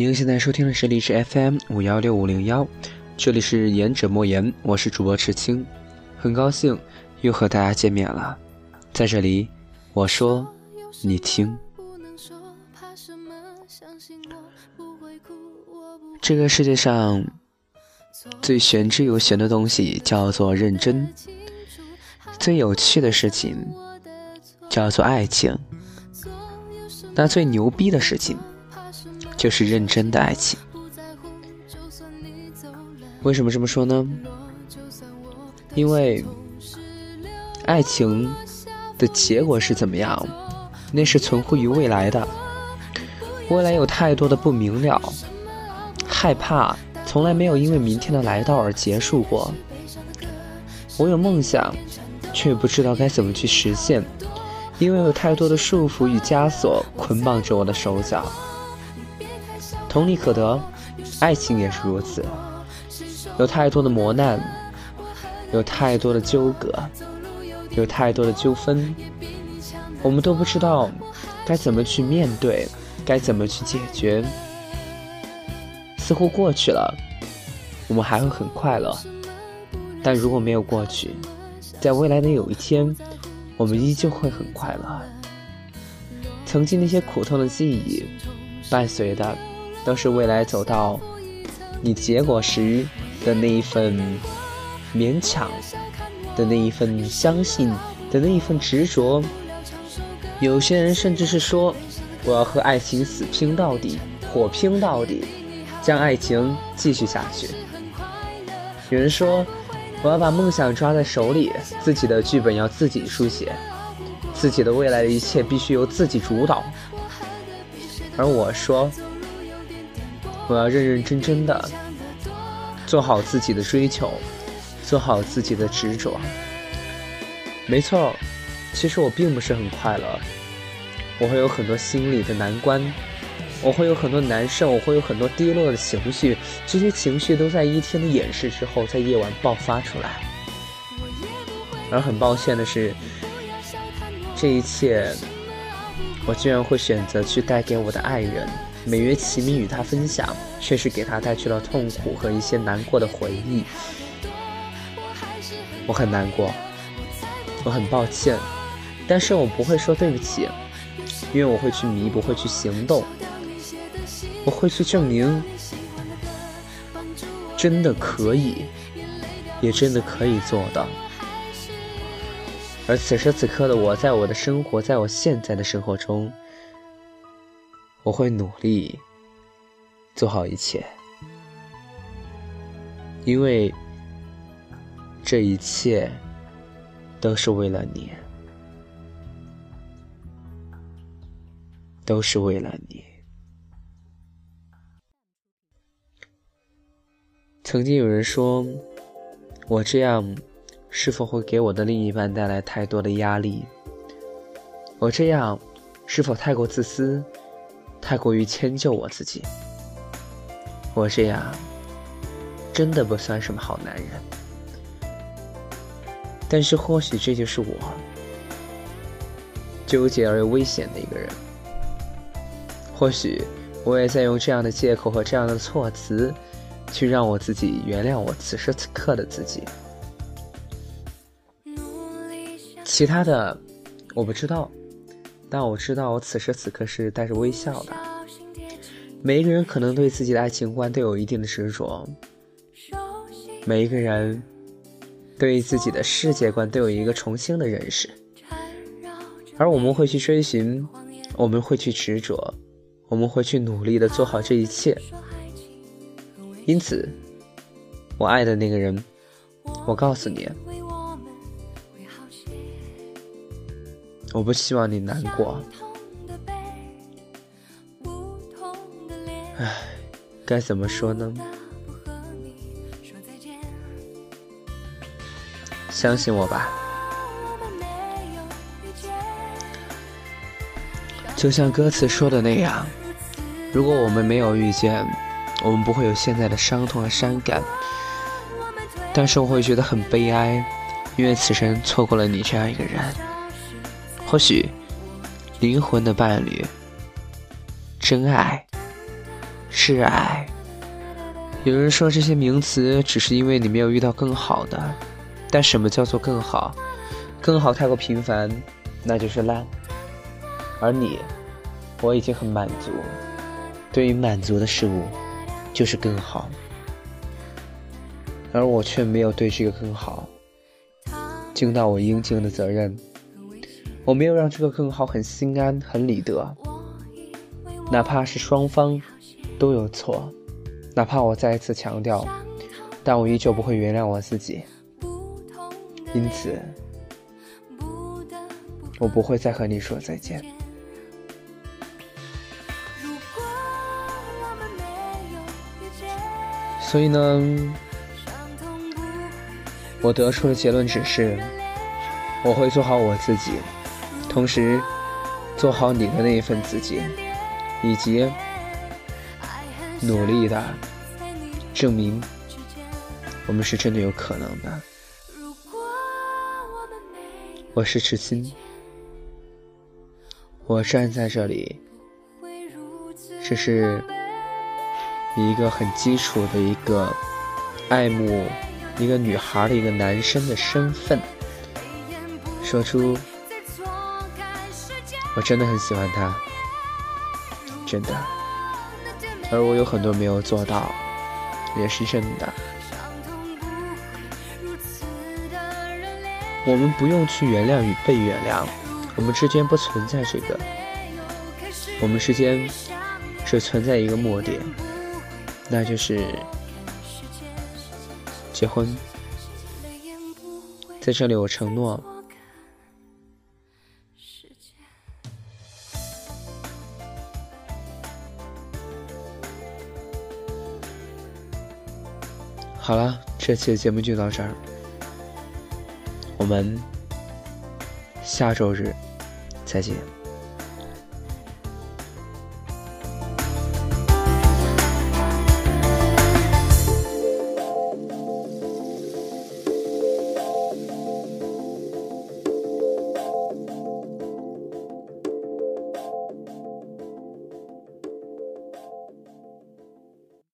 您现在收听的是荔枝 FM 五幺六五零幺，这里是言者莫言，我是主播赤青，很高兴又和大家见面了。在这里，我说，你听。这个世界上最玄之又玄的东西叫做认真，最有趣的事情叫做爱情，那最牛逼的事情。就是认真的爱情。为什么这么说呢？因为爱情的结果是怎么样，那是存乎于未来的。未来有太多的不明了，害怕从来没有因为明天的来到而结束过。我有梦想，却不知道该怎么去实现，因为有太多的束缚与枷锁捆绑着我的手脚。同理可得，爱情也是如此，有太多的磨难，有太多的纠葛，有太多的纠纷，我们都不知道该怎么去面对，该怎么去解决。似乎过去了，我们还会很快乐，但如果没有过去，在未来的有一天，我们依旧会很快乐。曾经那些苦痛的记忆，伴随的。都是未来走到你结果时的那一份勉强的那一份相信的那一份执着。有些人甚至是说：“我要和爱情死拼到底，火拼到底，将爱情继续下去。”有人说：“我要把梦想抓在手里，自己的剧本要自己书写，自己的未来的一切必须由自己主导。”而我说。我要认认真真的做好自己的追求，做好自己的执着。没错，其实我并不是很快乐，我会有很多心里的难关，我会有很多难受，我会有很多低落的情绪，这些情绪都在一天的掩饰之后，在夜晚爆发出来。而很抱歉的是，这一切，我居然会选择去带给我的爱人。每月齐名与他分享，却是给他带去了痛苦和一些难过的回忆。我很难过，我很抱歉，但是我不会说对不起，因为我会去弥补，会去行动，我会去证明，真的可以，也真的可以做到。而此时此刻的我，在我的生活，在我现在的生活中。我会努力做好一切，因为这一切都是为了你，都是为了你。曾经有人说，我这样是否会给我的另一半带来太多的压力？我这样是否太过自私？太过于迁就我自己，我这样真的不算什么好男人。但是或许这就是我纠结而又危险的一个人。或许我也在用这样的借口和这样的措辞，去让我自己原谅我此时此刻的自己。其他的我不知道。但我知道，我此时此刻是带着微笑的。每一个人可能对自己的爱情观都有一定的执着，每一个人对自己的世界观都有一个重新的认识。而我们会去追寻，我们会去执着，我们会去努力的做好这一切。因此，我爱的那个人，我告诉你。我不希望你难过，唉，该怎么说呢？相信我吧，就像歌词说的那样，如果我们没有遇见，我们不会有现在的伤痛和伤感。但是我会觉得很悲哀，因为此生错过了你这样一个人。或许，灵魂的伴侣，真爱，挚爱。有人说这些名词只是因为你没有遇到更好的，但什么叫做更好？更好太过平凡，那就是烂。而你，我已经很满足。对于满足的事物，就是更好。而我却没有对这个更好尽到我应尽的责任。我没有让这个更好很心安、很理得，哪怕是双方都有错，哪怕我再一次强调，但我依旧不会原谅我自己。因此，我不会再和你说再见。所以呢，我得出的结论只是，我会做好我自己，同时做好你的那一份自己，以及努力的证明我们是真的有可能的。我是痴心，我站在这里，这是。一个很基础的一个爱慕一个女孩的一个男生的身份，说出我真的很喜欢他，真的，而我有很多没有做到，也是真的。我们不用去原谅与被原谅，我们之间不存在这个，我们之间只存在一个默点。那就是结婚，在这里我承诺。好了，这期的节目就到这儿，我们下周日再见。